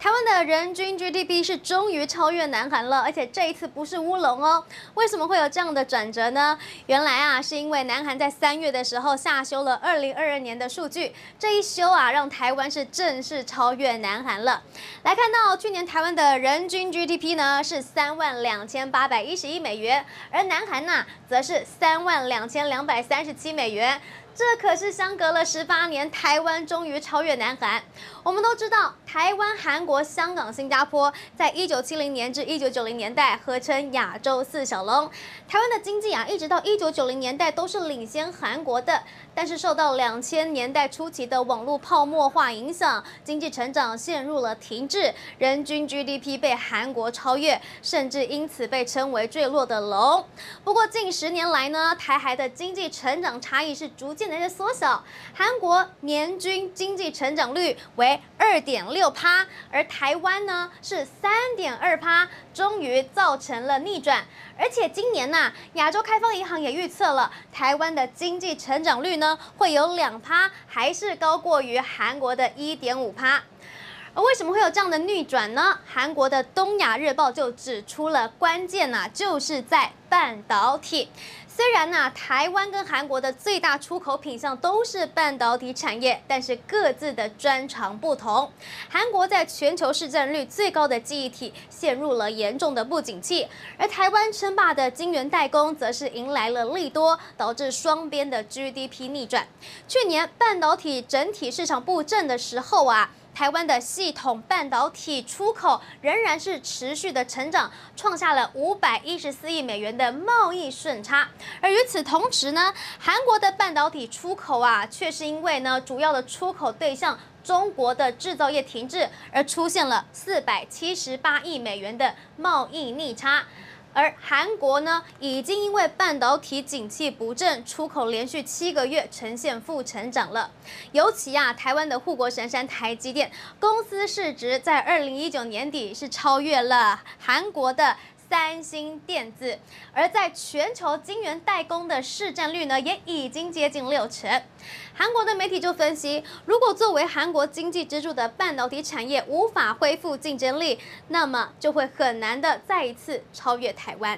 台湾的人均 GDP 是终于超越南韩了，而且这一次不是乌龙哦。为什么会有这样的转折呢？原来啊，是因为南韩在三月的时候下修了二零二二年的数据，这一修啊，让台湾是正式超越南韩了。来看到去年台湾的人均 GDP 呢是三万两千八百一十一美元，而南韩呢则是三万两千两百三十七美元。这可是相隔了十八年，台湾终于超越南韩。我们都知道，台湾、韩国、香港、新加坡在一九七零年至一九九零年代合称亚洲四小龙。台湾的经济啊，一直到一九九零年代都是领先韩国的，但是受到两千年代初期的网络泡沫化影响，经济成长陷入了停滞，人均 GDP 被韩国超越，甚至因此被称为坠落的龙。不过近十年来呢，台韩的经济成长差异是逐渐的在缩小，韩国年均经济成长率为二点六六趴，而台湾呢是三点二趴，终于造成了逆转。而且今年呐、亚洲开放银行也预测了，台湾的经济成长率呢会有两趴，还是高过于韩国的一点五趴。为什么会有这样的逆转呢？韩国的《东亚日报》就指出了关键呐、就是在半导体。虽然呢，台湾跟韩国的最大出口品项都是半导体产业，但是各自的专长不同。韩国在全球市占率最高的记忆体陷入了严重的不景气，而台湾称霸的晶圆代工则是迎来了利多，导致双边的 GDP 逆转。去年半导体整体市场不振的时候啊。台湾的系统半导体出口仍然是持续的成长，创下了五百一十四亿美元的贸易顺差。而与此同时呢，韩国的半导体出口啊，却是因为呢主要的出口对象中国的制造业停滞，而出现了四百七十八亿美元的贸易逆差。而韩国呢，已经因为半导体景气不振，出口连续七个月呈现负成长了。尤其啊，台湾的护国神山台积电公司市值在二零一九年底是超越了韩国的三星电子，而在全球晶圆代工的市占率呢，也已经接近六成。韩国的媒体就分析，如果作为韩国经济支柱的半导体产业无法恢复竞争力，那么就会很难的再一次超越台湾。